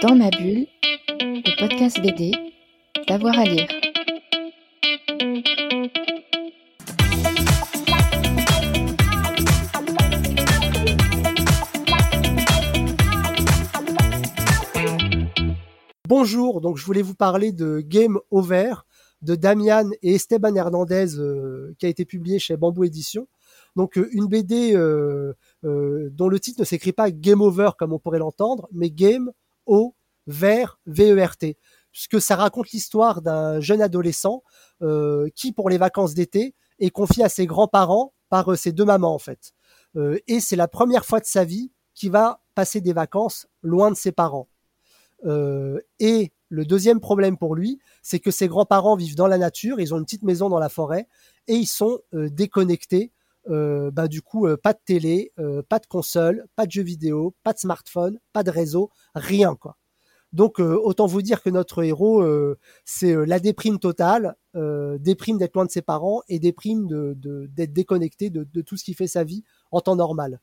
Dans ma bulle, le podcast BD, d'avoir à lire. Bonjour, donc je voulais vous parler de Game Over de Damian et Esteban Hernandez euh, qui a été publié chez Bamboo Édition. Donc euh, une BD euh, dont le titre ne s'écrit pas Game Over comme on pourrait l'entendre, mais Game O vers VERT, puisque ça raconte l'histoire d'un jeune adolescent qui, pour les vacances d'été, est confié à ses grands-parents par ses deux mamans en fait. et c'est la première fois de sa vie qu'il va passer des vacances loin de ses parents. et le deuxième problème pour lui, c'est que ses grands-parents vivent dans la nature, ils ont une petite maison dans la forêt et ils sont euh, déconnectés. Euh, bah, du coup, euh, pas de télé, pas de console, pas de jeux vidéo, pas de smartphone, pas de réseau, rien quoi. Donc autant vous dire que notre héros, c'est la déprime totale, déprime d'être loin de ses parents et déprime d'être de, déconnecté de, de, tout ce qui fait sa vie en temps normal.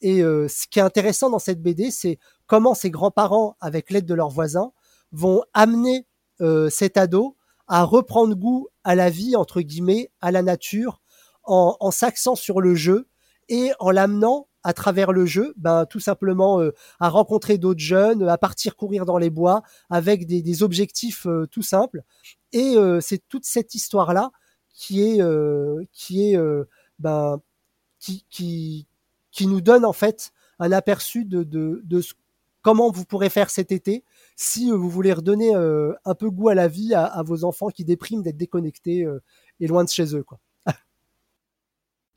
Et ce qui est intéressant dans cette BD, c'est comment ses grands-parents, avec l'aide de leurs voisins, vont amener euh, cet ado à reprendre goût à la vie, entre guillemets, à la nature, en, en s'axant sur le jeu et en l'amenant à travers le jeu, ben, tout simplement euh, à rencontrer d'autres jeunes, à partir courir dans les bois avec des, objectifs euh, tout simples. Et c'est toute cette histoire-là qui est, qui est, ben, qui, qui, qui nous donne en fait un aperçu de, de, de comment vous pourrez faire cet été si euh, vous voulez redonner euh, un peu goût à la vie à, vos enfants qui dépriment d'être déconnectés euh, et loin de chez eux. Quoi.